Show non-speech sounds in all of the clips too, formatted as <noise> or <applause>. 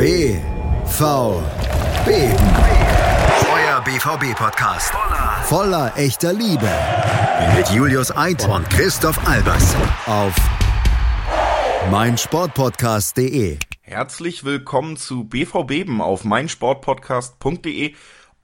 BVB. Euer BVB-Podcast. Voller echter Liebe. Mit Julius Eid und Christoph Albers. Auf meinsportpodcast.de. Herzlich willkommen zu BVB auf meinsportpodcast.de,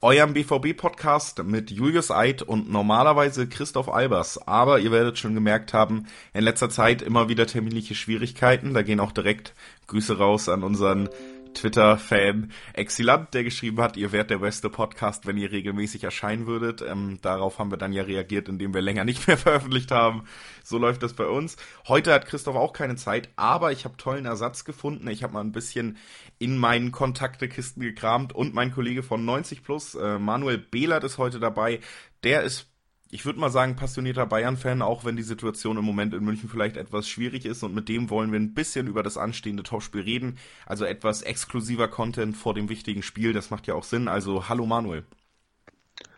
eurem BVB-Podcast mit Julius Eid und normalerweise Christoph Albers. Aber ihr werdet schon gemerkt haben, in letzter Zeit immer wieder terminliche Schwierigkeiten. Da gehen auch direkt Grüße raus an unseren Twitter-Fan Exilant, der geschrieben hat, ihr wärt der beste Podcast, wenn ihr regelmäßig erscheinen würdet. Ähm, darauf haben wir dann ja reagiert, indem wir länger nicht mehr <laughs> veröffentlicht haben. So läuft das bei uns. Heute hat Christoph auch keine Zeit, aber ich habe tollen Ersatz gefunden. Ich habe mal ein bisschen in meinen Kontaktekisten gekramt und mein Kollege von 90 Plus, äh, Manuel Behlert, ist heute dabei. Der ist ich würde mal sagen, passionierter Bayern-Fan, auch wenn die Situation im Moment in München vielleicht etwas schwierig ist. Und mit dem wollen wir ein bisschen über das anstehende Topspiel reden. Also etwas exklusiver Content vor dem wichtigen Spiel. Das macht ja auch Sinn. Also hallo Manuel.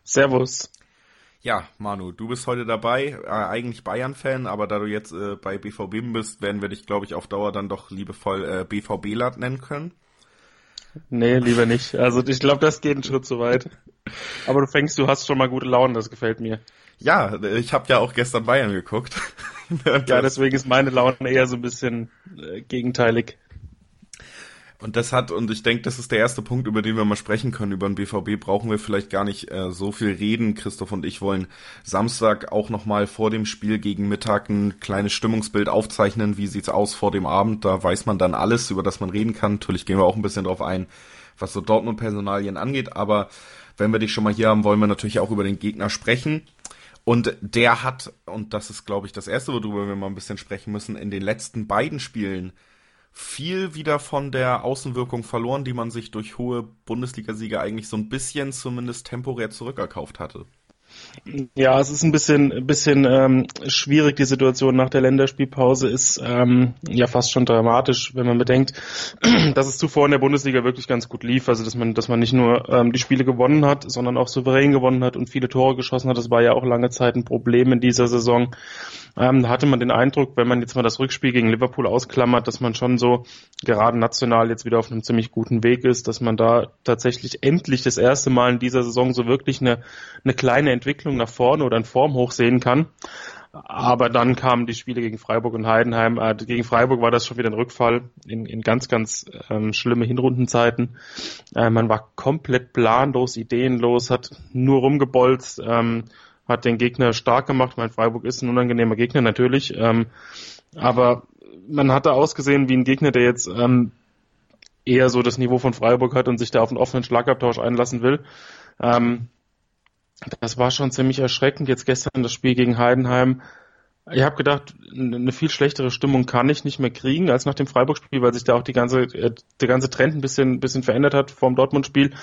Servus. Ja, Manu, du bist heute dabei, äh, eigentlich Bayern-Fan, aber da du jetzt äh, bei BVB bist, werden wir dich, glaube ich, auf Dauer dann doch liebevoll äh, BVB-Lad nennen können. Nee, lieber nicht. Also ich glaube, das geht einen Schritt zu weit. Aber du fängst, du hast schon mal gute Laune, das gefällt mir. Ja, ich habe ja auch gestern Bayern geguckt. <laughs> ja, deswegen ist meine Laune eher so ein bisschen äh, gegenteilig. Und das hat, und ich denke, das ist der erste Punkt, über den wir mal sprechen können. Über den BVB brauchen wir vielleicht gar nicht äh, so viel reden. Christoph und ich wollen Samstag auch nochmal vor dem Spiel gegen Mittag ein kleines Stimmungsbild aufzeichnen. Wie sieht's aus vor dem Abend? Da weiß man dann alles, über das man reden kann. Natürlich gehen wir auch ein bisschen drauf ein, was so Dortmund-Personalien angeht. Aber wenn wir dich schon mal hier haben, wollen wir natürlich auch über den Gegner sprechen. Und der hat, und das ist, glaube ich, das Erste, worüber wir mal ein bisschen sprechen müssen, in den letzten beiden Spielen viel wieder von der Außenwirkung verloren, die man sich durch hohe Bundesliga-Siege eigentlich so ein bisschen zumindest temporär zurückerkauft hatte. Ja, es ist ein bisschen, bisschen ähm, schwierig. Die Situation nach der Länderspielpause ist ähm, ja fast schon dramatisch, wenn man bedenkt, <clears throat> dass es zuvor in der Bundesliga wirklich ganz gut lief. Also dass man, dass man nicht nur ähm, die Spiele gewonnen hat, sondern auch souverän gewonnen hat und viele Tore geschossen hat. Das war ja auch lange Zeit ein Problem in dieser Saison. Ähm, da hatte man den Eindruck, wenn man jetzt mal das Rückspiel gegen Liverpool ausklammert, dass man schon so gerade national jetzt wieder auf einem ziemlich guten Weg ist, dass man da tatsächlich endlich das erste Mal in dieser Saison so wirklich eine, eine kleine Entwicklung nach vorne oder in Form hochsehen kann. Aber dann kamen die Spiele gegen Freiburg und Heidenheim. Äh, gegen Freiburg war das schon wieder ein Rückfall in, in ganz, ganz ähm, schlimme Hinrundenzeiten. Äh, man war komplett planlos, ideenlos, hat nur rumgebolzt, ähm, hat den Gegner stark gemacht. Mein Freiburg ist ein unangenehmer Gegner natürlich. Ähm, aber man hatte ausgesehen wie ein Gegner, der jetzt ähm, eher so das Niveau von Freiburg hat und sich da auf einen offenen Schlagabtausch einlassen will. Ähm, das war schon ziemlich erschreckend. Jetzt gestern das Spiel gegen Heidenheim. Ich habe gedacht, eine viel schlechtere Stimmung kann ich nicht mehr kriegen als nach dem Freiburg-Spiel, weil sich da auch die ganze, äh, der ganze Trend ein bisschen, bisschen verändert hat vom Dortmund-Spiel.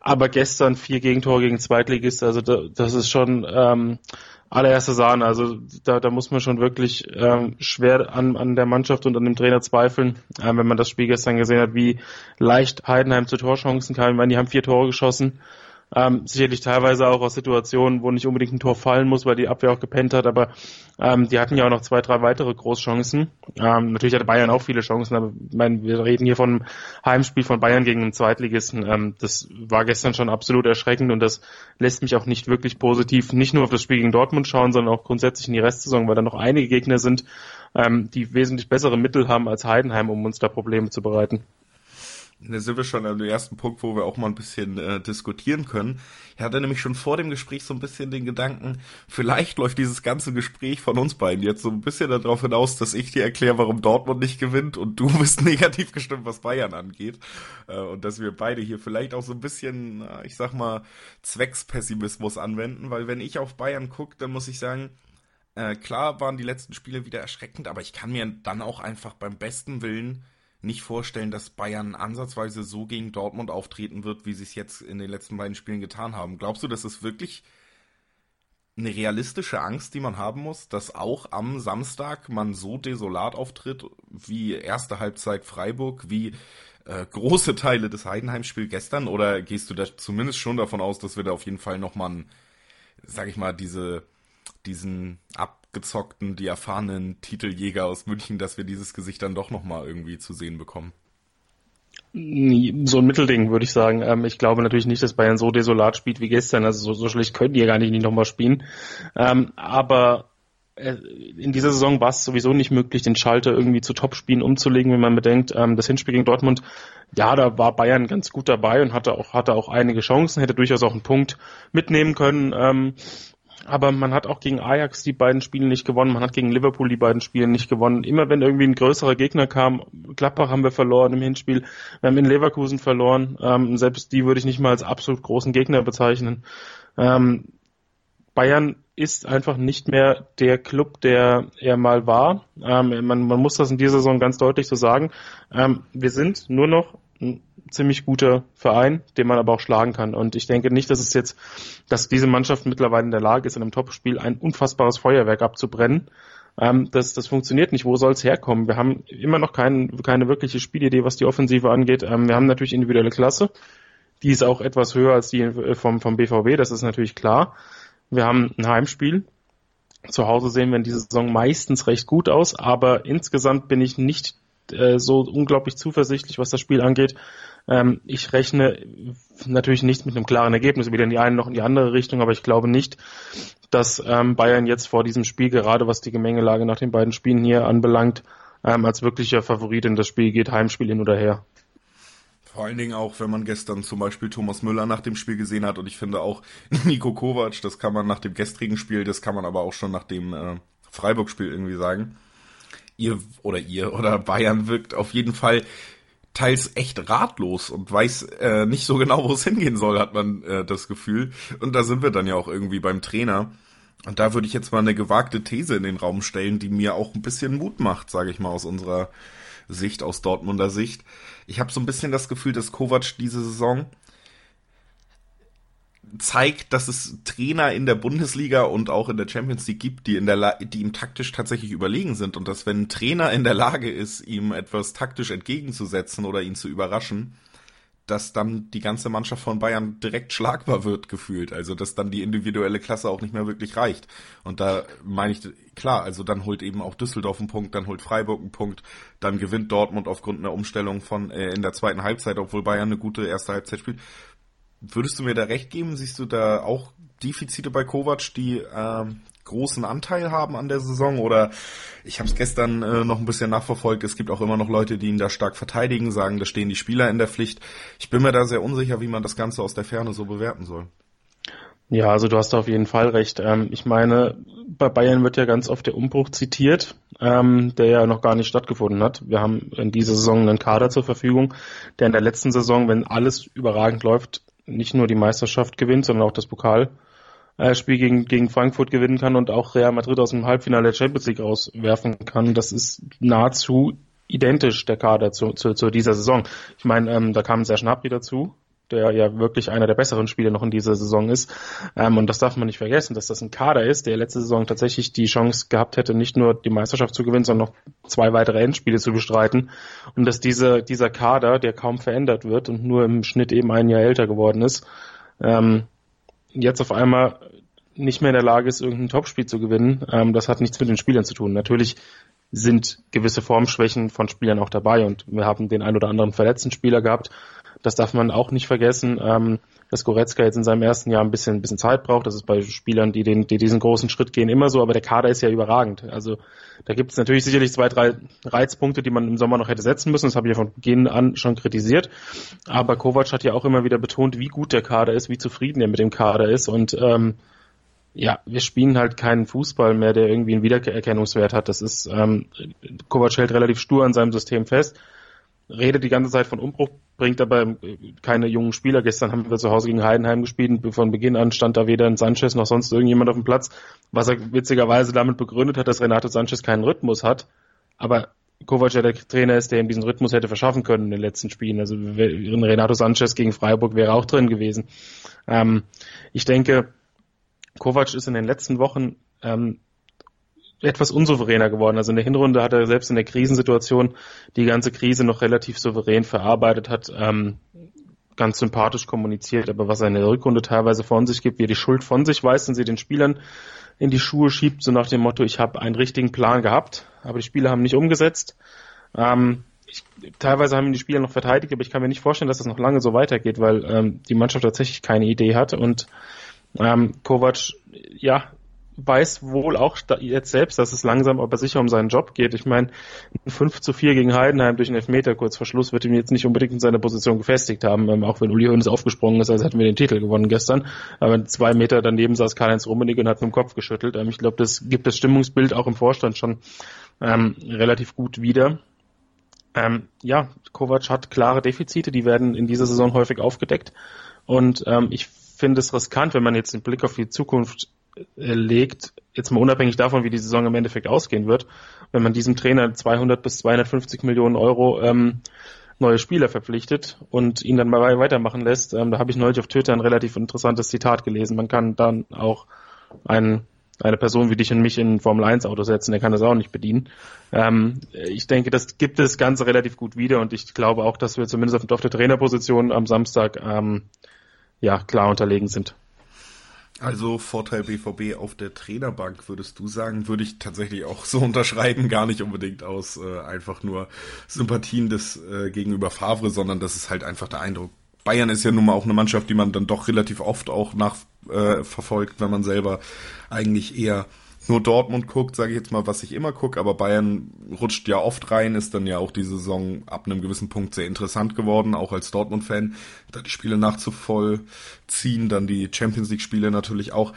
Aber gestern vier Gegentore gegen Zweitligist, also da, das ist schon ähm, allererste Sahne. Also da, da muss man schon wirklich ähm, schwer an, an der Mannschaft und an dem Trainer zweifeln, äh, wenn man das Spiel gestern gesehen hat, wie leicht Heidenheim zu Torchancen kam. Ich meine, die haben vier Tore geschossen ähm, sicherlich teilweise auch aus Situationen, wo nicht unbedingt ein Tor fallen muss, weil die Abwehr auch gepennt hat, aber ähm, die hatten ja auch noch zwei, drei weitere Großchancen. Ähm, natürlich hatte Bayern auch viele Chancen, aber ich meine, wir reden hier von Heimspiel von Bayern gegen einen Zweitligisten. Ähm, das war gestern schon absolut erschreckend und das lässt mich auch nicht wirklich positiv nicht nur auf das Spiel gegen Dortmund schauen, sondern auch grundsätzlich in die Restsaison, weil da noch einige Gegner sind, ähm, die wesentlich bessere Mittel haben als Heidenheim, um uns da Probleme zu bereiten. Da sind wir schon an dem ersten Punkt, wo wir auch mal ein bisschen äh, diskutieren können. Ich hatte nämlich schon vor dem Gespräch so ein bisschen den Gedanken, vielleicht läuft dieses ganze Gespräch von uns beiden jetzt so ein bisschen darauf hinaus, dass ich dir erkläre, warum Dortmund nicht gewinnt und du <laughs> bist negativ gestimmt, was Bayern angeht. Äh, und dass wir beide hier vielleicht auch so ein bisschen, äh, ich sag mal, Zweckspessimismus anwenden, weil wenn ich auf Bayern gucke, dann muss ich sagen, äh, klar waren die letzten Spiele wieder erschreckend, aber ich kann mir dann auch einfach beim besten Willen nicht vorstellen, dass Bayern ansatzweise so gegen Dortmund auftreten wird, wie sie es jetzt in den letzten beiden Spielen getan haben. Glaubst du, das ist wirklich eine realistische Angst, die man haben muss, dass auch am Samstag man so desolat auftritt wie erste Halbzeit Freiburg, wie äh, große Teile des Heidenheim-Spiels gestern? Oder gehst du da zumindest schon davon aus, dass wir da auf jeden Fall nochmal, sag ich mal, diese, diesen Ab abgezockten, die erfahrenen Titeljäger aus München, dass wir dieses Gesicht dann doch nochmal irgendwie zu sehen bekommen. So ein Mittelding, würde ich sagen. Ähm, ich glaube natürlich nicht, dass Bayern so desolat spielt wie gestern. Also so, so schlecht können die ja gar nicht, nicht nochmal spielen. Ähm, aber äh, in dieser Saison war es sowieso nicht möglich, den Schalter irgendwie zu Topspielen umzulegen, wenn man bedenkt, ähm, das Hinspiel gegen Dortmund, ja, da war Bayern ganz gut dabei und hatte auch, hatte auch einige Chancen, hätte durchaus auch einen Punkt mitnehmen können. Aber man hat auch gegen Ajax die beiden Spiele nicht gewonnen, man hat gegen Liverpool die beiden Spiele nicht gewonnen. Immer wenn irgendwie ein größerer Gegner kam, Gladbach haben wir verloren im Hinspiel, wir haben in Leverkusen verloren, ähm, selbst die würde ich nicht mal als absolut großen Gegner bezeichnen. Ähm, Bayern ist einfach nicht mehr der Club, der er mal war. Ähm, man, man, muss das in dieser Saison ganz deutlich so sagen. Ähm, wir sind nur noch ziemlich guter Verein, den man aber auch schlagen kann. Und ich denke nicht, dass es jetzt, dass diese Mannschaft mittlerweile in der Lage ist, in einem Topspiel ein unfassbares Feuerwerk abzubrennen. Ähm, das, das funktioniert nicht. Wo soll es herkommen? Wir haben immer noch kein, keine wirkliche Spielidee, was die Offensive angeht. Ähm, wir haben natürlich individuelle Klasse. Die ist auch etwas höher als die äh, vom, vom BVB, das ist natürlich klar. Wir haben ein Heimspiel. Zu Hause sehen wir in dieser Saison meistens recht gut aus, aber insgesamt bin ich nicht äh, so unglaublich zuversichtlich, was das Spiel angeht. Ähm, ich rechne natürlich nicht mit einem klaren Ergebnis, weder in die eine noch in die andere Richtung, aber ich glaube nicht, dass ähm, Bayern jetzt vor diesem Spiel, gerade was die Gemengelage nach den beiden Spielen hier anbelangt, ähm, als wirklicher Favorit in das Spiel geht, Heimspiel hin oder her. Vor allen Dingen auch, wenn man gestern zum Beispiel Thomas Müller nach dem Spiel gesehen hat und ich finde auch <laughs> Nico Kovac, das kann man nach dem gestrigen Spiel, das kann man aber auch schon nach dem äh, Freiburg-Spiel irgendwie sagen. Ihr oder ihr oder Bayern wirkt auf jeden Fall teils echt ratlos und weiß äh, nicht so genau, wo es hingehen soll, hat man äh, das Gefühl. Und da sind wir dann ja auch irgendwie beim Trainer. Und da würde ich jetzt mal eine gewagte These in den Raum stellen, die mir auch ein bisschen Mut macht, sage ich mal, aus unserer Sicht, aus Dortmunder Sicht. Ich habe so ein bisschen das Gefühl, dass Kovac diese Saison zeigt, dass es Trainer in der Bundesliga und auch in der Champions League gibt, die in der die ihm taktisch tatsächlich überlegen sind und dass wenn ein Trainer in der Lage ist, ihm etwas taktisch entgegenzusetzen oder ihn zu überraschen, dass dann die ganze Mannschaft von Bayern direkt schlagbar wird gefühlt. Also dass dann die individuelle Klasse auch nicht mehr wirklich reicht. Und da meine ich, klar, also dann holt eben auch Düsseldorf einen Punkt, dann holt Freiburg einen Punkt, dann gewinnt Dortmund aufgrund einer Umstellung von äh, in der zweiten Halbzeit, obwohl Bayern eine gute erste Halbzeit spielt. Würdest du mir da recht geben? Siehst du da auch Defizite bei Kovac, die ähm, großen Anteil haben an der Saison oder ich habe es gestern äh, noch ein bisschen nachverfolgt. Es gibt auch immer noch Leute, die ihn da stark verteidigen, sagen, da stehen die Spieler in der Pflicht. Ich bin mir da sehr unsicher, wie man das Ganze aus der Ferne so bewerten soll. Ja, also du hast auf jeden Fall recht. Ähm, ich meine, bei Bayern wird ja ganz oft der Umbruch zitiert, ähm, der ja noch gar nicht stattgefunden hat. Wir haben in dieser Saison einen Kader zur Verfügung, der in der letzten Saison, wenn alles überragend läuft, nicht nur die Meisterschaft gewinnt, sondern auch das Pokal äh, gegen, gegen Frankfurt gewinnen kann und auch Real Madrid aus dem Halbfinale der Champions League rauswerfen kann. Das ist nahezu identisch der Kader zu, zu, zu dieser Saison. Ich meine, ähm, da kam sehr Schnabri dazu, der ja wirklich einer der besseren Spieler noch in dieser Saison ist. Ähm, und das darf man nicht vergessen, dass das ein Kader ist, der letzte Saison tatsächlich die Chance gehabt hätte, nicht nur die Meisterschaft zu gewinnen, sondern noch zwei weitere Endspiele zu bestreiten. Und dass diese, dieser Kader, der kaum verändert wird und nur im Schnitt eben ein Jahr älter geworden ist, ähm, jetzt auf einmal nicht mehr in der Lage ist, irgendein Topspiel zu gewinnen, ähm, das hat nichts mit den Spielern zu tun. Natürlich sind gewisse Formschwächen von Spielern auch dabei und wir haben den ein oder anderen verletzten Spieler gehabt. Das darf man auch nicht vergessen, ähm, dass Goretzka jetzt in seinem ersten Jahr ein bisschen, ein bisschen Zeit braucht. Das ist bei Spielern, die, den, die diesen großen Schritt gehen, immer so, aber der Kader ist ja überragend. Also da gibt es natürlich sicherlich zwei, drei Reizpunkte, die man im Sommer noch hätte setzen müssen. Das habe ich ja von Beginn an schon kritisiert. Aber Kovac hat ja auch immer wieder betont, wie gut der Kader ist, wie zufrieden er mit dem Kader ist und ähm, ja, wir spielen halt keinen Fußball mehr, der irgendwie einen Wiedererkennungswert hat. Das ist, ähm, Kovac hält relativ stur an seinem System fest, redet die ganze Zeit von Umbruch, bringt aber keine jungen Spieler. Gestern haben wir zu Hause gegen Heidenheim gespielt und von Beginn an stand da weder ein Sanchez noch sonst irgendjemand auf dem Platz, was er witzigerweise damit begründet hat, dass Renato Sanchez keinen Rhythmus hat. Aber Kovac ja der Trainer ist, der ihm diesen Rhythmus hätte verschaffen können in den letzten Spielen. Also Renato Sanchez gegen Freiburg wäre auch drin gewesen. Ähm, ich denke, Kovac ist in den letzten Wochen ähm, etwas unsouveräner geworden. Also in der Hinrunde hat er selbst in der Krisensituation die ganze Krise noch relativ souverän verarbeitet, hat ähm, ganz sympathisch kommuniziert, aber was er in der Rückrunde teilweise von sich gibt, wie er die Schuld von sich weist und sie den Spielern in die Schuhe schiebt, so nach dem Motto, ich habe einen richtigen Plan gehabt, aber die Spieler haben nicht umgesetzt. Ähm, ich, teilweise haben die Spieler noch verteidigt, aber ich kann mir nicht vorstellen, dass das noch lange so weitergeht, weil ähm, die Mannschaft tatsächlich keine Idee hat und ähm, Kovac, ja, weiß wohl auch jetzt selbst, dass es langsam aber sicher um seinen Job geht. Ich meine, ein 5 zu 4 gegen Heidenheim durch einen Elfmeter kurz vor Schluss wird ihm jetzt nicht unbedingt in seiner Position gefestigt haben, ähm, auch wenn Uli Hoeneß aufgesprungen ist, als hätten wir den Titel gewonnen gestern. Aber zwei Meter daneben saß Karl-Heinz Rummenigge und hat mit dem Kopf geschüttelt. Ähm, ich glaube, das gibt das Stimmungsbild auch im Vorstand schon ähm, relativ gut wieder. Ähm, ja, Kovac hat klare Defizite, die werden in dieser Saison häufig aufgedeckt. Und ich finde es riskant, wenn man jetzt den Blick auf die Zukunft legt, jetzt mal unabhängig davon, wie die Saison im Endeffekt ausgehen wird, wenn man diesem Trainer 200 bis 250 Millionen Euro ähm, neue Spieler verpflichtet und ihn dann mal weitermachen lässt. Ähm, da habe ich neulich auf Twitter ein relativ interessantes Zitat gelesen. Man kann dann auch einen, eine Person wie dich und mich in ein Formel 1 Auto setzen, der kann das auch nicht bedienen. Ähm, ich denke, das gibt das Ganze relativ gut wieder und ich glaube auch, dass wir zumindest auf, auf der Trainerposition am Samstag ähm, ja klar unterlegen sind. Also Vorteil BVB auf der Trainerbank, würdest du sagen, würde ich tatsächlich auch so <laughs> unterschreiben, gar nicht unbedingt aus äh, einfach nur Sympathien des äh, gegenüber Favre, sondern das ist halt einfach der Eindruck. Bayern ist ja nun mal auch eine Mannschaft, die man dann doch relativ oft auch nachverfolgt, äh, wenn man selber eigentlich eher nur Dortmund guckt, sage ich jetzt mal, was ich immer gucke, aber Bayern rutscht ja oft rein, ist dann ja auch die Saison ab einem gewissen Punkt sehr interessant geworden, auch als Dortmund-Fan, da die Spiele nachzuvollziehen, dann die Champions League-Spiele natürlich auch.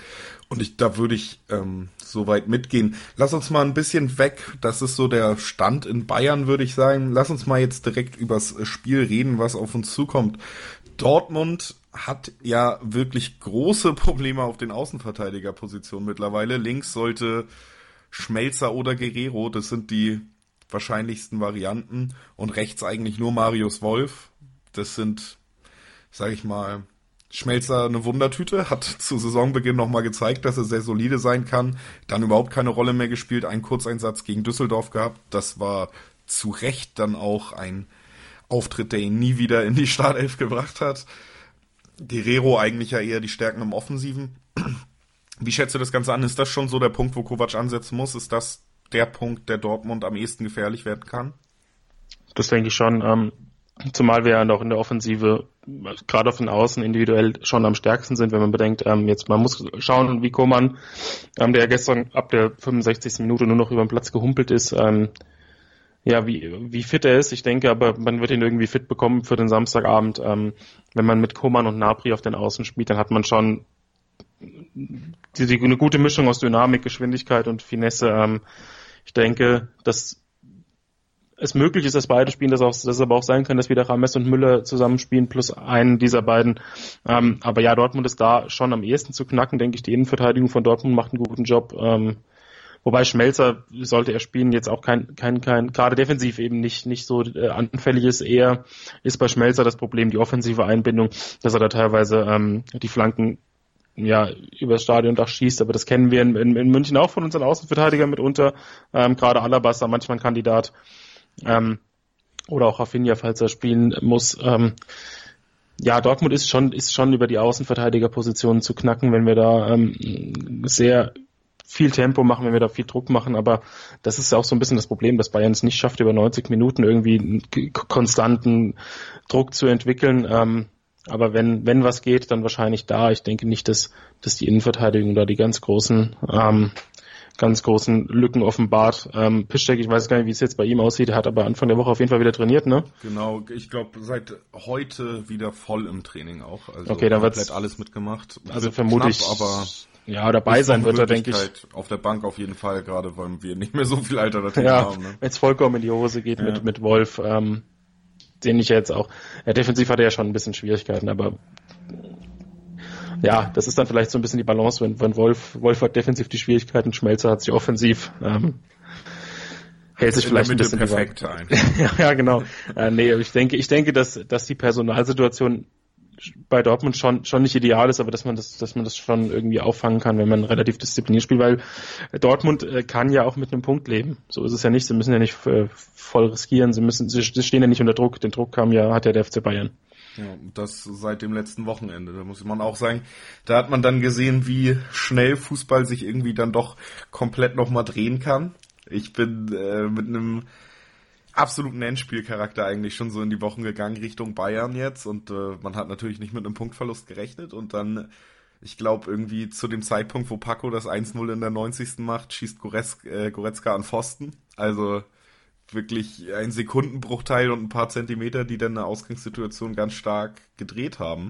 Und ich, da würde ich ähm, so weit mitgehen. Lass uns mal ein bisschen weg, das ist so der Stand in Bayern, würde ich sagen. Lass uns mal jetzt direkt übers Spiel reden, was auf uns zukommt. Dortmund hat ja wirklich große <laughs> Probleme auf den Außenverteidigerpositionen mittlerweile. Links sollte Schmelzer oder Guerrero, das sind die wahrscheinlichsten Varianten. Und rechts eigentlich nur Marius Wolf. Das sind, sag ich mal, Schmelzer eine Wundertüte, hat <laughs> zu Saisonbeginn nochmal gezeigt, dass er sehr solide sein kann. Dann überhaupt keine Rolle mehr gespielt, einen Kurzeinsatz gegen Düsseldorf gehabt. Das war zu Recht dann auch ein Auftritt, der ihn nie wieder in die Startelf <laughs> gebracht hat. Guerrero eigentlich ja eher die Stärken im Offensiven. <clears throat> Wie schätzt du das Ganze an? Ist das schon so der Punkt, wo Kovac ansetzen muss? Ist das der Punkt, der Dortmund am ehesten gefährlich werden kann? Das denke ich schon. Ähm, zumal wir ja noch in der Offensive gerade auf den Außen individuell schon am stärksten sind, wenn man bedenkt, ähm, jetzt man muss schauen, wie Koman, ähm, der gestern ab der 65. Minute nur noch über den Platz gehumpelt ist, ähm, ja, wie, wie fit er ist. Ich denke aber, man wird ihn irgendwie fit bekommen für den Samstagabend. Ähm, wenn man mit Koman und Napri auf den Außen spielt, dann hat man schon die, die, eine gute Mischung aus Dynamik, Geschwindigkeit und Finesse. Ähm, ich denke, dass es möglich ist, dass beide spielen, dass, auch, dass es aber auch sein kann, dass wieder Rames und Müller zusammenspielen, plus einen dieser beiden. Ähm, aber ja, Dortmund ist da schon am ehesten zu knacken, denke ich. Die Innenverteidigung von Dortmund macht einen guten Job. Ähm, Wobei Schmelzer, sollte er spielen, jetzt auch kein, kein, kein, gerade defensiv eben nicht, nicht so äh, anfällig ist. Eher ist bei Schmelzer das Problem die offensive Einbindung, dass er da teilweise ähm, die Flanken ja, übers Stadiondach schießt, aber das kennen wir in, in, in München auch von unseren Außenverteidigern mitunter. Ähm, gerade Alaba ist da manchmal ein Kandidat. Ähm, oder auch Rafinha, falls er spielen muss. Ähm, ja, Dortmund ist schon, ist schon über die Außenverteidigerpositionen zu knacken, wenn wir da ähm, sehr viel Tempo machen, wenn wir da viel Druck machen, aber das ist ja auch so ein bisschen das Problem, dass Bayern es nicht schafft, über 90 Minuten irgendwie einen konstanten Druck zu entwickeln. Ähm, aber wenn, wenn was geht, dann wahrscheinlich da. Ich denke nicht, dass, dass die Innenverteidigung da die ganz großen, ähm, ganz großen Lücken offenbart. Ähm, Piszczek, ich weiß gar nicht, wie es jetzt bei ihm aussieht, er hat aber Anfang der Woche auf jeden Fall wieder trainiert, ne? Genau, ich glaube seit heute wieder voll im Training auch. Also okay, dann wird alles mitgemacht. Also vermutlich, aber ja, dabei sein wird er, denke ich. Auf der Bank auf jeden Fall, gerade weil wir nicht mehr so viel Alternativen ja, haben. Ne? Wenn es vollkommen in die Hose geht ja. mit, mit Wolf, ähm, den ich jetzt auch, ja, defensiv hat er ja schon ein bisschen Schwierigkeiten, aber ja, das ist dann vielleicht so ein bisschen die Balance, wenn, wenn Wolf, Wolf hat defensiv die Schwierigkeiten, Schmelzer hat sich offensiv, ähm, hält sich vielleicht ein bisschen perfekt <laughs> ein. ja, ja, genau. äh, nee, ich denke, ich denke, dass, dass die Personalsituation bei Dortmund schon, schon nicht ideal ist, aber dass man das, dass man das schon irgendwie auffangen kann, wenn man relativ diszipliniert spielt, weil Dortmund äh, kann ja auch mit einem Punkt leben. So ist es ja nicht. Sie müssen ja nicht äh, voll riskieren. Sie müssen, sie, stehen ja nicht unter Druck. Den Druck kam ja, hat ja der FC Bayern. Ja, das seit dem letzten Wochenende. Da muss man auch sagen, da hat man dann gesehen, wie schnell Fußball sich irgendwie dann doch komplett nochmal drehen kann. Ich bin äh, mit einem absoluten Endspielcharakter eigentlich schon so in die Wochen gegangen Richtung Bayern jetzt und äh, man hat natürlich nicht mit einem Punktverlust gerechnet und dann ich glaube, irgendwie zu dem Zeitpunkt, wo Paco das 1-0 in der 90. macht, schießt Goretzka, äh, Goretzka an Pfosten. Also wirklich ein Sekundenbruchteil und ein paar Zentimeter, die dann eine Ausgangssituation ganz stark gedreht haben.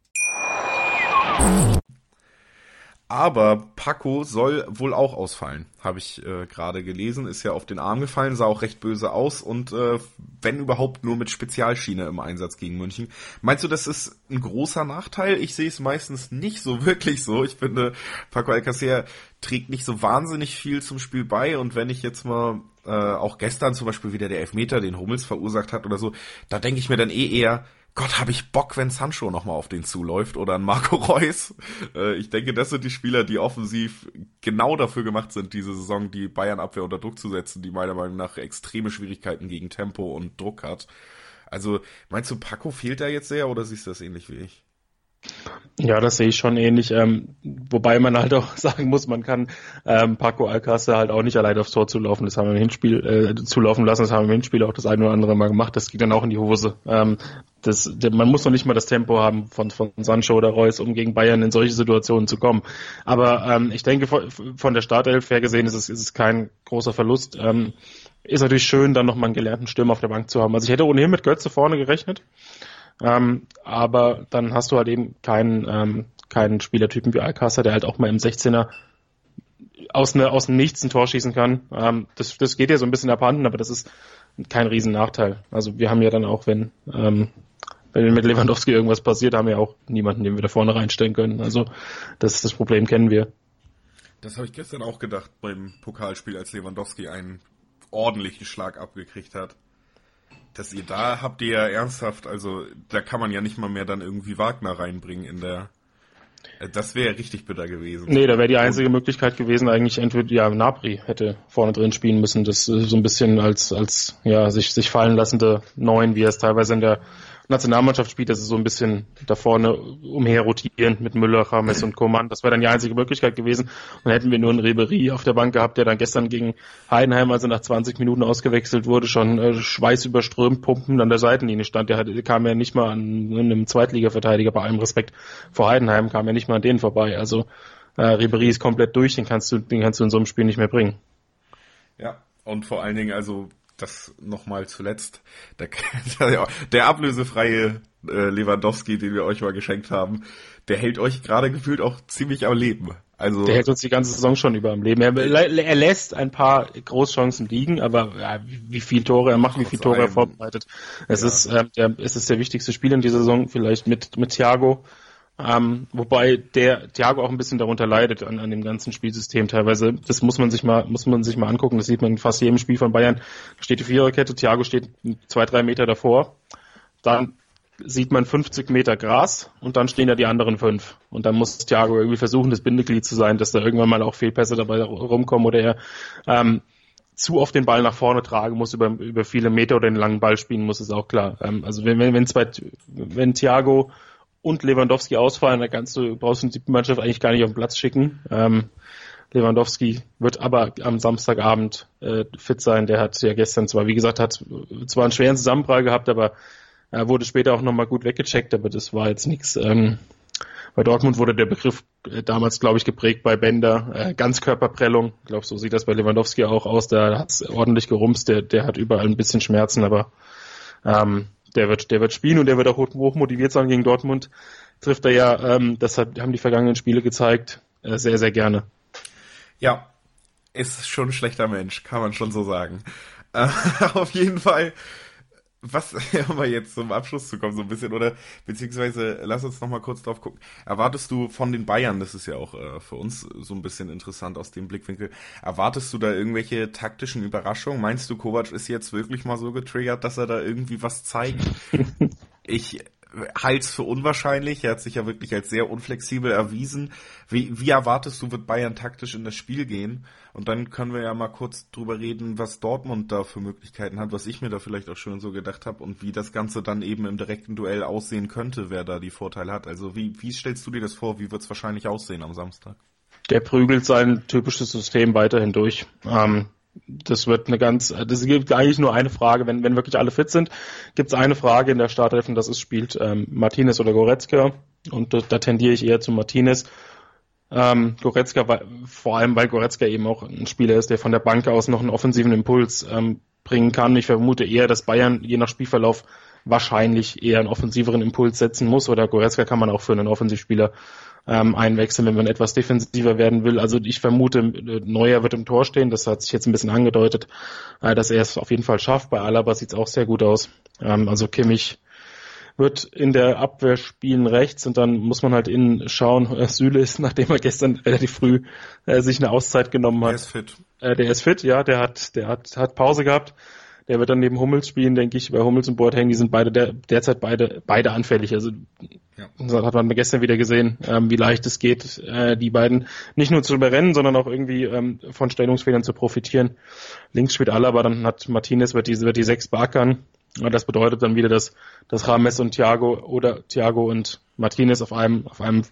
Aber Paco soll wohl auch ausfallen, habe ich äh, gerade gelesen. Ist ja auf den Arm gefallen, sah auch recht böse aus und äh, wenn überhaupt nur mit Spezialschiene im Einsatz gegen München. Meinst du, das ist ein großer Nachteil? Ich sehe es meistens nicht so <laughs> wirklich so. Ich finde, Paco Alcacer trägt nicht so wahnsinnig viel zum Spiel bei und wenn ich jetzt mal äh, auch gestern zum Beispiel wieder der Elfmeter, den Hummels verursacht hat oder so, da denke ich mir dann eh eher, Gott, habe ich Bock, wenn Sancho nochmal auf den zuläuft oder ein Marco Reus. <laughs> Äh, ich denke, das sind die Spieler, die offensiv genau dafür gemacht sind, diese Saison die Bayern-Abwehr unter Druck zu setzen, die meiner Meinung nach extreme Schwierigkeiten gegen Tempo und Druck hat. Also, meinst du, Paco fehlt da jetzt sehr oder siehst du das ähnlich wie ich? Ja, das sehe ich schon ähnlich. Ähm, wobei man halt auch <laughs> sagen muss, man kann ähm, Paco Alcácer halt auch nicht allein aufs Tor zulaufen. Das haben wir im Hinspiel äh, zulaufen lassen. Das haben wir im Hinspiel auch das eine oder andere Mal gemacht. Das geht dann auch in die Hose. Ähm, das, man muss noch nicht mal das Tempo haben von, von Sancho oder Reus, um gegen Bayern in solche Situationen zu kommen. Aber ähm, ich denke, von, von der Startelf her gesehen ist es, ist es kein großer Verlust. Ähm, ist natürlich schön, dann nochmal einen gelernten Stürmer auf der Bank zu haben. Also ich hätte ohnehin mit Götze vorne gerechnet. Ähm, aber dann hast du halt eben keinen, ähm, keinen Spielertypen wie Alcázar, der halt auch mal im 16er aus, ne, aus dem Nichts ein Tor schießen kann. Ähm, das, das geht ja so ein bisschen abhanden, aber das ist kein Riesennachteil. Also wir haben ja dann auch, wenn, ähm, wenn mit Lewandowski irgendwas passiert, haben wir auch niemanden, den wir da vorne reinstellen können. Also das, das Problem kennen wir. Das habe ich gestern auch gedacht beim Pokalspiel, als Lewandowski einen ordentlichen Schlag abgekriegt hat dass ihr da habt ihr ja ernsthaft, also da kann man ja nicht mal mehr dann irgendwie Wagner reinbringen in der. Äh, das wäre richtig bitter gewesen. Nee, da wäre die einzige Möglichkeit gewesen, eigentlich entweder ja Nabri hätte vorne drin spielen müssen, das so ein bisschen als als ja sich sich fallen lassende Neun, wie er es teilweise in der Nationalmannschaft spielt, das ist so ein bisschen da vorne umher rotierend mit Müller, Rames und Koman. Das wäre dann die einzige Möglichkeit gewesen. Und hätten wir nur einen Ribery auf der Bank gehabt, der dann gestern gegen Heidenheim, also nach 20 Minuten ausgewechselt wurde, schon äh, schweißüberströmt pumpen an der Seitenlinie stand. Der, der kam ja nicht mal an einem Zweitliga-Verteidiger, bei allem Respekt vor Heidenheim, kam ja nicht mal an denen vorbei. Also äh, Ribery ist komplett durch, den kannst du, den kannst du in so einem Spiel nicht mehr bringen. Ja, und vor allen Dingen, also das nochmal zuletzt, der, <laughs> der ablösefreie äh, Lewandowski, den wir euch mal geschenkt haben, der hält euch gerade gefühlt auch ziemlich am Leben. Also der hält uns die ganze Saison schon über am Leben. Er, er lässt ein paar Großchancen liegen, aber ja, wie viele Tore er macht, wie viele Tore er vorbereitet. Es ja. ist, äh, der, es ist der wichtigste Spiel in dieser Saison, vielleicht mit mit Thiago. Ähm, wobei der Thiago auch ein bisschen darunter leidet an, an dem ganzen Spielsystem teilweise. Das muss man sich mal, muss man sich mal angucken. Das sieht man in fast jedem Spiel von Bayern. Da steht die Viererkette, Thiago steht zwei, drei Meter davor. Dann sieht man 50 Meter Gras und dann stehen da die anderen fünf. Und dann muss Thiago irgendwie versuchen, das Bindeglied zu sein, dass da irgendwann mal auch Fehlpässe dabei rumkommen oder er ähm, zu oft den Ball nach vorne tragen muss, über, über viele Meter oder den langen Ball spielen muss, ist auch klar. Ähm, also wenn, wenn, wenn, wenn Thiago und Lewandowski ausfallen, da kannst du, brauchst du die Mannschaft eigentlich gar nicht auf den Platz schicken. Ähm, Lewandowski wird aber am Samstagabend äh, fit sein. Der hat ja gestern zwar, wie gesagt, hat zwar einen schweren Zusammenprall gehabt, aber er wurde später auch nochmal gut weggecheckt, aber das war jetzt nichts. Ähm, bei Dortmund wurde der Begriff äh, damals, glaube ich, geprägt bei Bender, äh, Ganzkörperprellung. Ich glaube, so sieht das bei Lewandowski auch aus. Der hat ordentlich gerumst, der, der hat überall ein bisschen Schmerzen, aber ähm, der wird, der wird spielen und der wird auch hoch motiviert sein gegen Dortmund. Trifft er ja, ähm, das hat, haben die vergangenen Spiele gezeigt, äh, sehr, sehr gerne. Ja, ist schon ein schlechter Mensch, kann man schon so sagen. Äh, <laughs> auf jeden Fall was, <laughs> um mal jetzt zum Abschluss zu kommen, so ein bisschen, oder beziehungsweise lass uns noch mal kurz drauf gucken. Erwartest du von den Bayern, das ist ja auch äh, für uns so ein bisschen interessant aus dem Blickwinkel, erwartest du da irgendwelche taktischen Überraschungen? Meinst du, Kovac ist jetzt wirklich mal so getriggert, dass er da irgendwie was zeigt? <laughs> ich halte es für unwahrscheinlich. Er hat sich ja wirklich als sehr unflexibel erwiesen. Wie, wie erwartest du, wird Bayern taktisch in das Spiel gehen? Und dann können wir ja mal kurz drüber reden, was Dortmund da für Möglichkeiten hat, was ich mir da vielleicht auch schon so gedacht habe und wie das Ganze dann eben im direkten Duell aussehen könnte, wer da die Vorteile hat. Also wie, wie stellst du dir das vor? Wie wird es wahrscheinlich aussehen am Samstag? Der prügelt sein typisches System weiterhin durch. Ähm, das wird eine ganz, das gibt eigentlich nur eine Frage, wenn, wenn wirklich alle fit sind, gibt es eine Frage in der Startelf und das ist, spielt ähm, Martinez oder Goretzka und da, da tendiere ich eher zu Martinez. Ähm, Goretzka, weil, vor allem weil Goretzka eben auch ein Spieler ist, der von der Bank aus noch einen offensiven Impuls ähm, bringen kann. Ich vermute eher, dass Bayern je nach Spielverlauf wahrscheinlich eher einen offensiveren Impuls setzen muss oder Goretzka kann man auch für einen Offensivspieler ähm, einwechseln, wenn man etwas defensiver werden will. Also ich vermute, Neuer wird im Tor stehen. Das hat sich jetzt ein bisschen angedeutet, äh, dass er es auf jeden Fall schafft. Bei Alaba sieht es auch sehr gut aus. Ähm, also Kimmich wird in der Abwehr spielen rechts und dann muss man halt innen schauen. Äh, Süle ist, nachdem er gestern relativ früh äh, sich eine Auszeit genommen hat. Der ist fit. Äh, der ist fit, ja, der hat, der hat, hat Pause gehabt. Der wird dann neben Hummels spielen, denke ich. Bei Hummels und Boateng, die sind beide der, derzeit beide beide anfällig. Also ja. das hat man gestern wieder gesehen, ähm, wie leicht es geht, äh, die beiden nicht nur zu überrennen, sondern auch irgendwie ähm, von Stellungsfehlern zu profitieren. Links spielt Alaba, dann hat Martinez wird die, wird die sechs beackern. Das bedeutet dann wieder, dass, dass Rames und Thiago oder Thiago und Martinez auf einem, auf einem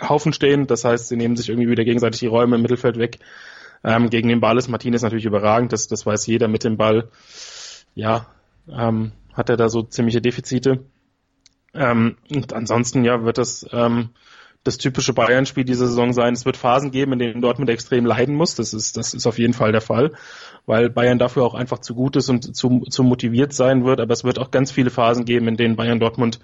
Haufen stehen. Das heißt, sie nehmen sich irgendwie wieder gegenseitig die Räume im Mittelfeld weg. Ähm, gegen den Ball ist Martinez natürlich überragend, das, das weiß jeder mit dem Ball ja, ähm, hat er da so ziemliche Defizite. Ähm, und ansonsten, ja, wird das ähm, das typische Bayern-Spiel diese Saison sein. Es wird Phasen geben, in denen Dortmund extrem leiden muss. Das ist, das ist auf jeden Fall der Fall, weil Bayern dafür auch einfach zu gut ist und zu, zu motiviert sein wird. Aber es wird auch ganz viele Phasen geben, in denen Bayern Dortmund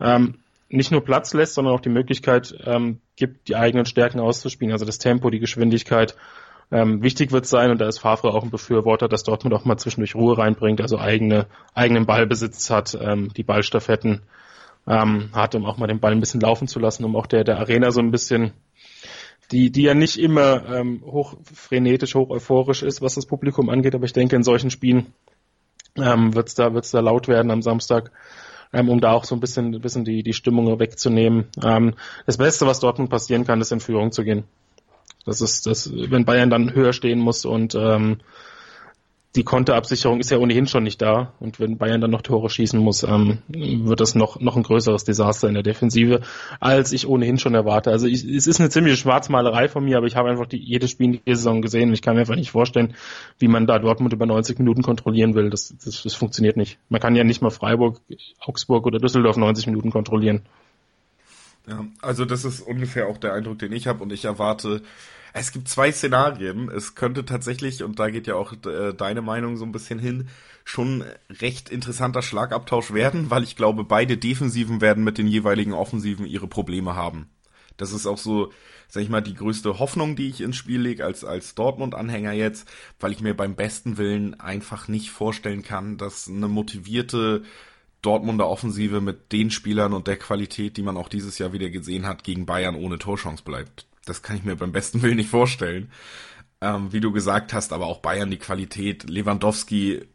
ähm, nicht nur Platz lässt, sondern auch die Möglichkeit ähm, gibt, die eigenen Stärken auszuspielen. Also das Tempo, die Geschwindigkeit ähm, wichtig wird sein, und da ist Favre auch ein Befürworter, dass Dortmund auch mal zwischendurch Ruhe reinbringt, also eigene, eigenen Ballbesitz hat, ähm, die Ballstaffetten ähm, hat, um auch mal den Ball ein bisschen laufen zu lassen, um auch der, der Arena so ein bisschen die, die ja nicht immer ähm, hoch frenetisch, hoch euphorisch ist, was das Publikum angeht, aber ich denke, in solchen Spielen ähm, wird es da, wird's da laut werden am Samstag, ähm, um da auch so ein bisschen, bisschen die, die Stimmung wegzunehmen. Ähm, das Beste, was Dortmund passieren kann, ist in Führung zu gehen. Das ist das, wenn Bayern dann höher stehen muss und ähm, die Konterabsicherung ist ja ohnehin schon nicht da. Und wenn Bayern dann noch Tore schießen muss, ähm, wird das noch, noch ein größeres Desaster in der Defensive, als ich ohnehin schon erwarte. Also ich, es ist eine ziemliche Schwarzmalerei von mir, aber ich habe einfach die, jedes Spiel in dieser Saison gesehen und ich kann mir einfach nicht vorstellen, wie man da Dortmund über 90 Minuten kontrollieren will. Das, das, das funktioniert nicht. Man kann ja nicht mal Freiburg, Augsburg oder Düsseldorf 90 Minuten kontrollieren. Ja, also das ist ungefähr auch der Eindruck, den ich habe und ich erwarte, es gibt zwei Szenarien. Es könnte tatsächlich, und da geht ja auch äh, deine Meinung so ein bisschen hin, schon recht interessanter Schlagabtausch werden, weil ich glaube, beide Defensiven werden mit den jeweiligen Offensiven ihre Probleme haben. Das ist auch so, sag ich mal, die größte Hoffnung, die ich ins Spiel lege als, als Dortmund-Anhänger jetzt, weil ich mir beim besten Willen einfach nicht vorstellen kann, dass eine motivierte Dortmunder Offensive mit den Spielern und der Qualität, die man auch dieses Jahr wieder gesehen hat, gegen Bayern ohne Torchance bleibt. Das kann ich mir beim besten Willen nicht vorstellen. Ähm, wie du gesagt hast, aber auch Bayern die Qualität. Lewandowski,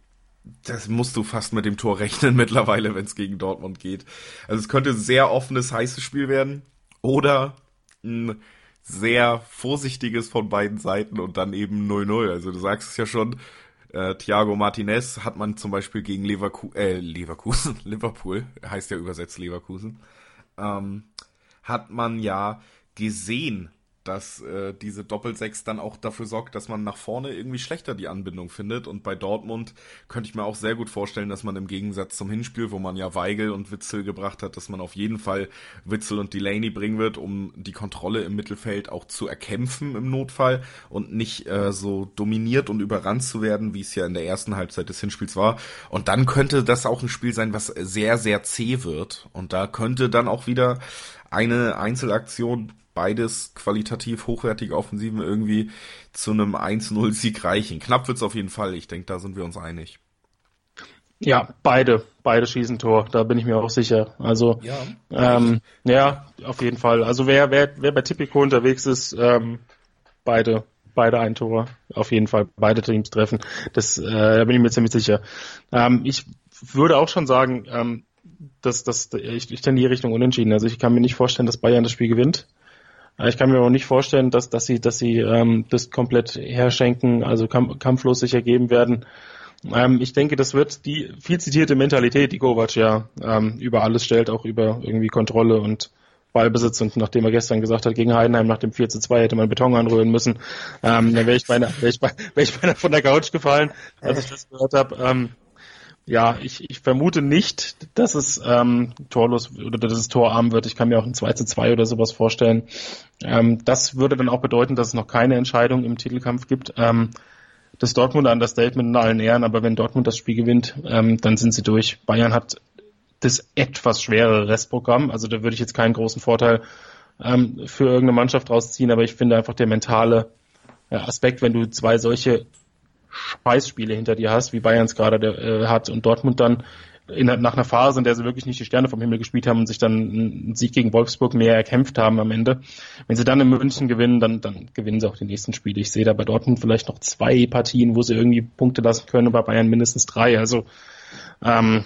das musst du fast mit dem Tor rechnen <laughs> mittlerweile, wenn es gegen Dortmund geht. Also es könnte ein sehr offenes, heißes Spiel werden oder ein sehr vorsichtiges von beiden Seiten und dann eben 0-0. Also du sagst es ja schon, äh, Thiago Martinez hat man zum Beispiel gegen Leverku äh, Leverkusen, <laughs> Liverpool, heißt ja übersetzt Leverkusen, ähm, hat man ja gesehen, dass äh, diese Doppelsechs dann auch dafür sorgt, dass man nach vorne irgendwie schlechter die Anbindung findet. Und bei Dortmund könnte ich mir auch sehr gut vorstellen, dass man im Gegensatz zum Hinspiel, wo man ja Weigel und Witzel gebracht hat, dass man auf jeden Fall Witzel und Delaney bringen wird, um die Kontrolle im Mittelfeld auch zu erkämpfen im Notfall und nicht äh, so dominiert und überrannt zu werden, wie es ja in der ersten Halbzeit des Hinspiels war. Und dann könnte das auch ein Spiel sein, was sehr, sehr zäh wird. Und da könnte dann auch wieder eine Einzelaktion beides qualitativ hochwertige Offensiven irgendwie zu einem 1-0-Sieg reichen. Knapp wird's auf jeden Fall. Ich denke, da sind wir uns einig. Ja, beide, beide schießen Tor, da bin ich mir auch sicher. Also ja, ähm, ja auf jeden Fall. Also wer, wer, wer bei Tipico unterwegs ist, ähm, beide, beide ein Tor, auf jeden Fall beide Teams treffen. Das, äh, da bin ich mir ziemlich sicher. Ähm, ich würde auch schon sagen, ähm, dass, dass ich, ich tendiere Richtung Unentschieden. Also ich kann mir nicht vorstellen, dass Bayern das Spiel gewinnt. Ich kann mir auch nicht vorstellen, dass, dass sie, dass sie ähm, das komplett herschenken, also kampflos sich ergeben werden. Ähm, ich denke, das wird die viel zitierte Mentalität, die Kovac ja ähm, über alles stellt, auch über irgendwie Kontrolle und Ballbesitz und nachdem er gestern gesagt hat, gegen Heidenheim nach dem 4 zu 2 hätte man Beton anrühren müssen, ähm, dann wäre ich beinahe, wär ich, wär beinahe von der Couch gefallen, als ich das gehört habe. Ähm, ja, ich, ich vermute nicht, dass es ähm, torlos oder dass es torarm wird. Ich kann mir auch ein 2 zu 2 oder sowas vorstellen. Ähm, das würde dann auch bedeuten, dass es noch keine Entscheidung im Titelkampf gibt. Ähm, das Dortmund Understatement in allen Ehren, aber wenn Dortmund das Spiel gewinnt, ähm, dann sind sie durch. Bayern hat das etwas schwere Restprogramm, also da würde ich jetzt keinen großen Vorteil ähm, für irgendeine Mannschaft rausziehen, aber ich finde einfach der mentale äh, Aspekt, wenn du zwei solche Scheißspiele hinter dir hast, wie Bayern es gerade äh, hat und Dortmund dann in, nach einer Phase, in der sie wirklich nicht die Sterne vom Himmel gespielt haben und sich dann einen Sieg gegen Wolfsburg mehr erkämpft haben am Ende. Wenn sie dann in München gewinnen, dann, dann gewinnen sie auch die nächsten Spiele. Ich sehe da bei Dortmund vielleicht noch zwei Partien, wo sie irgendwie Punkte lassen können und bei Bayern mindestens drei. Also ähm,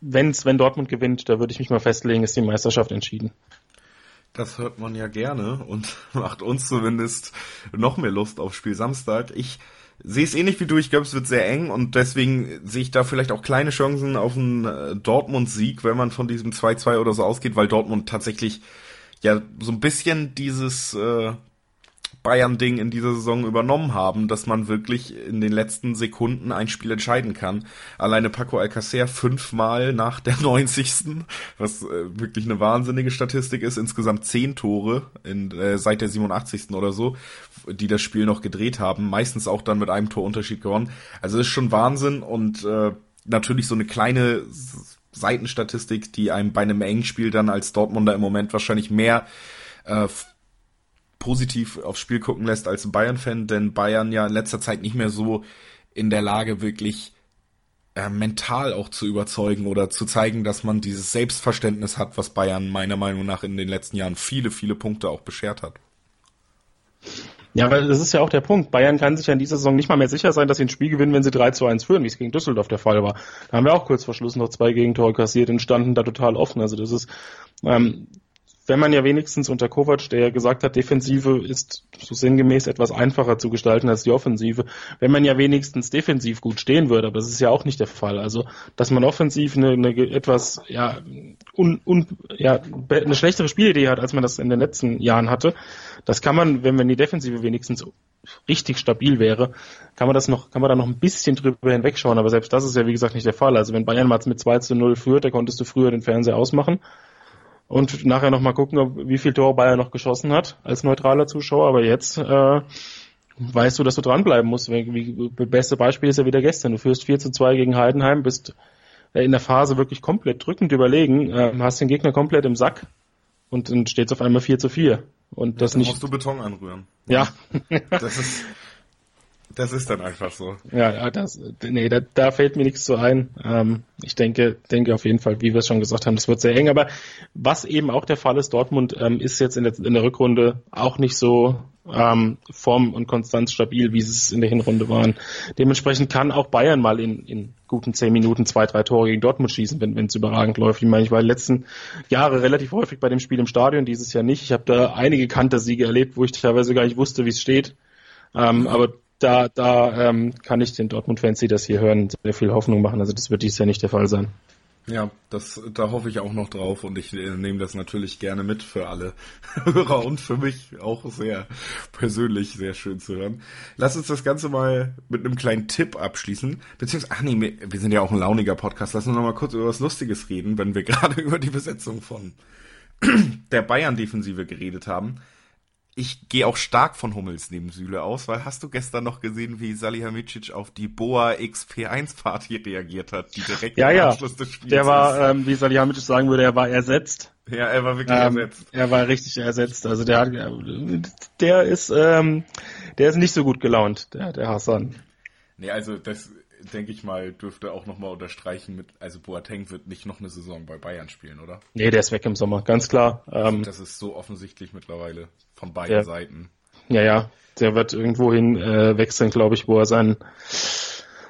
wenn's, wenn Dortmund gewinnt, da würde ich mich mal festlegen, ist die Meisterschaft entschieden. Das hört man ja gerne und <laughs> macht uns zumindest noch mehr Lust auf Spiel Samstag. Ich sehe es ähnlich wie du, ich glaube, es wird sehr eng und deswegen sehe ich da vielleicht auch kleine Chancen auf einen äh, Dortmund-Sieg, wenn man von diesem 2-2 oder so ausgeht, weil Dortmund tatsächlich ja so ein bisschen dieses äh, Bayern-Ding in dieser Saison übernommen haben, dass man wirklich in den letzten Sekunden ein Spiel entscheiden kann. Alleine Paco Alcacer fünfmal nach der <laughs> 90. Was äh, wirklich eine wahnsinnige Statistik ist. Insgesamt zehn Tore in, äh, seit der 87. oder so, die das Spiel noch gedreht haben. Meistens auch dann mit einem Torunterschied gewonnen. Also das ist schon Wahnsinn und äh, natürlich so eine kleine Seitenstatistik, die einem bei einem engen Spiel dann als Dortmunder im Moment wahrscheinlich mehr äh, positiv aufs Spiel gucken lässt als Bayern-Fan, denn Bayern ja in letzter Zeit nicht mehr so in der Lage, wirklich äh, mental auch zu überzeugen oder zu zeigen, dass man dieses Selbstverständnis hat, was Bayern meiner Meinung nach in den letzten Jahren viele, viele Punkte auch beschert hat. Ja, weil das ist ja auch der Punkt. Bayern kann sich ja in dieser Saison nicht mal mehr sicher sein, dass sie ein Spiel gewinnen, wenn sie 3 zu 1 führen, wie es gegen Düsseldorf der Fall war. Da haben wir auch kurz vor Schluss noch zwei Gegentore kassiert und standen da total offen. Also das ist, ähm, wenn man ja wenigstens unter Kovac, der ja gesagt hat, Defensive ist so sinngemäß etwas einfacher zu gestalten als die Offensive, wenn man ja wenigstens defensiv gut stehen würde, aber das ist ja auch nicht der Fall. Also, dass man offensiv eine, eine etwas, ja, un, un, ja, eine schlechtere Spielidee hat, als man das in den letzten Jahren hatte, das kann man, wenn man die Defensive wenigstens richtig stabil wäre, kann man das noch, kann man da noch ein bisschen drüber hinwegschauen, aber selbst das ist ja wie gesagt nicht der Fall. Also wenn Bayern mal mit 2 zu 0 führt, da konntest du früher den Fernseher ausmachen und nachher nochmal gucken, ob, wie viel Tore Bayern noch geschossen hat als neutraler Zuschauer. Aber jetzt äh, weißt du, dass du dranbleiben musst. Wie, wie, beste Beispiel ist ja wieder gestern. Du führst 4 zu 2 gegen Heidenheim, bist in der Phase wirklich komplett drückend überlegen, äh, hast den Gegner komplett im Sack und dann steht es auf einmal 4 zu 4. Und das ja, nicht. musst du Beton anrühren. Ja. das ist, das ist dann einfach so. Ja, das, nee, da, da fällt mir nichts zu ein. Ähm, ich denke, denke auf jeden Fall, wie wir es schon gesagt haben, das wird sehr eng. Aber was eben auch der Fall ist, Dortmund ähm, ist jetzt in der, in der Rückrunde auch nicht so ähm, form- und konstant stabil, wie sie es in der Hinrunde waren. Dementsprechend kann auch Bayern mal in, in guten zehn Minuten zwei, drei Tore gegen Dortmund schießen, wenn es überragend läuft. Ich meine, ich war in den letzten Jahre relativ häufig bei dem Spiel im Stadion, dieses Jahr nicht. Ich habe da einige Kantersiege erlebt, wo ich teilweise gar nicht wusste, wie es steht. Ähm, aber da, da ähm, kann ich den Dortmund-Fans, die das hier hören, sehr viel Hoffnung machen. Also das wird dies Jahr nicht der Fall sein. Ja, das, da hoffe ich auch noch drauf und ich äh, nehme das natürlich gerne mit für alle <laughs> Hörer und für mich auch sehr persönlich sehr schön zu hören. Lass uns das Ganze mal mit einem kleinen Tipp abschließen. Beziehungsweise, ach nee, wir sind ja auch ein launiger Podcast. Lass uns noch mal kurz über was Lustiges reden, wenn wir <laughs> gerade über die Besetzung von <clears throat> der Bayern-Defensive geredet haben ich gehe auch stark von Hummels neben Süle aus, weil hast du gestern noch gesehen, wie Salihamidzic auf die Boa XP1 Party reagiert hat, die direkt ja, im ja. Anschluss des Spiels Der war, ähm, wie Salihamidzic sagen würde, er war ersetzt. Ja, er war wirklich ähm, ersetzt. Er war richtig ersetzt. Also der hat, der ist, ähm, der ist nicht so gut gelaunt, der, der Hassan. Nee, also das, denke ich mal, dürfte auch nochmal unterstreichen mit, also Boateng wird nicht noch eine Saison bei Bayern spielen, oder? Nee, der ist weg im Sommer, ganz klar. Ähm, das ist so offensichtlich mittlerweile von beiden der, Seiten. Ja, ja, der wird irgendwohin äh, wechseln, glaube ich, wo er sein,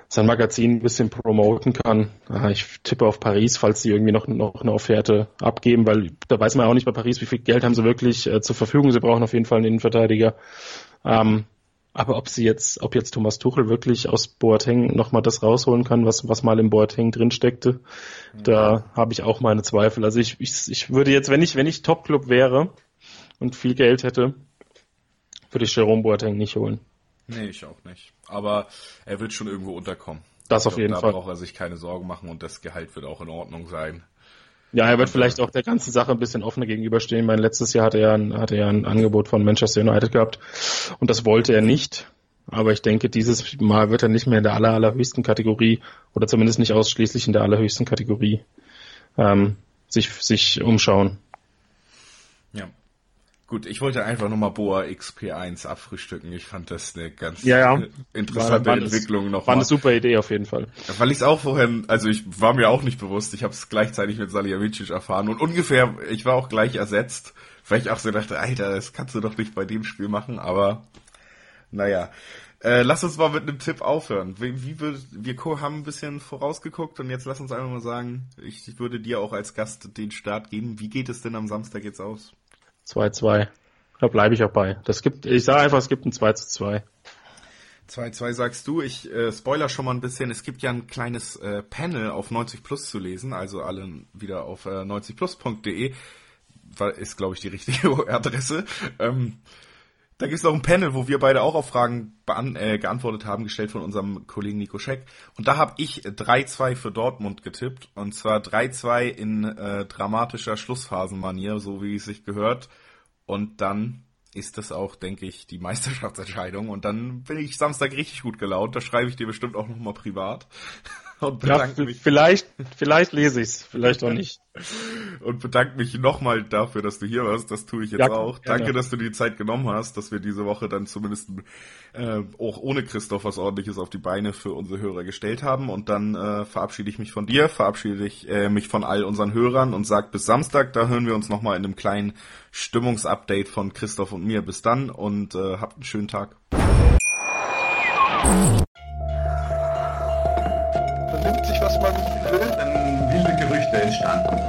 sein Magazin ein bisschen promoten kann. Ich tippe auf Paris, falls sie irgendwie noch, noch eine Offerte abgeben, weil da weiß man auch nicht bei Paris, wie viel Geld haben sie wirklich äh, zur Verfügung. Sie brauchen auf jeden Fall einen Innenverteidiger. Ähm, aber ob sie jetzt, ob jetzt Thomas Tuchel wirklich aus Boateng nochmal das rausholen kann, was, was mal im Boateng drin steckte, mhm. da habe ich auch meine Zweifel. Also ich, ich, ich würde jetzt, wenn ich, wenn ich Topclub wäre und viel Geld hätte, würde ich Jerome Boateng nicht holen. Nee, ich auch nicht. Aber er wird schon irgendwo unterkommen. Das auf jeden da Fall. Da braucht er sich keine Sorgen machen und das Gehalt wird auch in Ordnung sein. Ja, er wird vielleicht auch der ganzen Sache ein bisschen offener gegenüberstehen. Mein letztes Jahr hatte er, ein, hatte er ein Angebot von Manchester United gehabt und das wollte er nicht. Aber ich denke, dieses Mal wird er nicht mehr in der aller, allerhöchsten Kategorie oder zumindest nicht ausschließlich in der allerhöchsten Kategorie ähm, sich, sich umschauen. Gut, ich wollte einfach nochmal Boa XP1 abfrühstücken. Ich fand das eine ganz ja, ja. interessante war, Entwicklung noch. War eine super Idee auf jeden Fall. Weil ich es auch vorher, also ich war mir auch nicht bewusst, ich habe es gleichzeitig mit Salihamidzic erfahren und ungefähr, ich war auch gleich ersetzt, weil ich auch so dachte, Alter, das kannst du doch nicht bei dem Spiel machen, aber naja. Äh, lass uns mal mit einem Tipp aufhören. Wie, wie wir, wir haben ein bisschen vorausgeguckt und jetzt lass uns einfach mal sagen, ich, ich würde dir auch als Gast den Start geben. Wie geht es denn am Samstag jetzt aus? 2-2. Da bleibe ich auch bei. Das gibt, ich sage einfach, es gibt ein 2 zu 2. 2-2 sagst du. Ich äh, spoiler schon mal ein bisschen. Es gibt ja ein kleines äh, Panel auf 90 Plus zu lesen, also alle wieder auf äh, 90plus.de. Ist, glaube ich, die richtige <laughs> Adresse. Ähm, da gibt es noch ein Panel, wo wir beide auch auf Fragen äh, geantwortet haben, gestellt von unserem Kollegen Nico Scheck. Und da habe ich 3-2 für Dortmund getippt. Und zwar 3-2 in äh, dramatischer Schlussphasenmanier, so wie es sich gehört. Und dann ist das auch, denke ich, die Meisterschaftsentscheidung. Und dann bin ich Samstag richtig gut gelaunt. Da schreibe ich dir bestimmt auch nochmal privat. Und bedanke ja, mich. Vielleicht, vielleicht lese ich es, vielleicht auch nicht. <laughs> Und bedanke mich nochmal dafür, dass du hier warst. Das tue ich jetzt ja, auch. Gerne. Danke, dass du die Zeit genommen hast, dass wir diese Woche dann zumindest äh, auch ohne Christoph was ordentliches auf die Beine für unsere Hörer gestellt haben. Und dann äh, verabschiede ich mich von dir, verabschiede ich äh, mich von all unseren Hörern und sag bis Samstag. Da hören wir uns nochmal in einem kleinen Stimmungsupdate von Christoph und mir. Bis dann und äh, habt einen schönen Tag.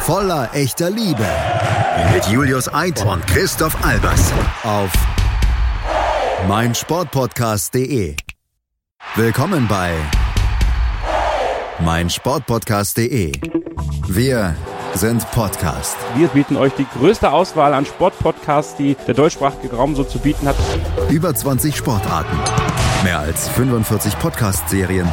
Voller echter Liebe. Mit Julius Eid und Christoph Albers. Auf meinsportpodcast.de. Willkommen bei meinsportpodcast.de. Wir sind Podcast. Wir bieten euch die größte Auswahl an Sportpodcasts, die der deutschsprachige Raum so zu bieten hat. Über 20 Sportarten. Mehr als 45 Podcast-Serien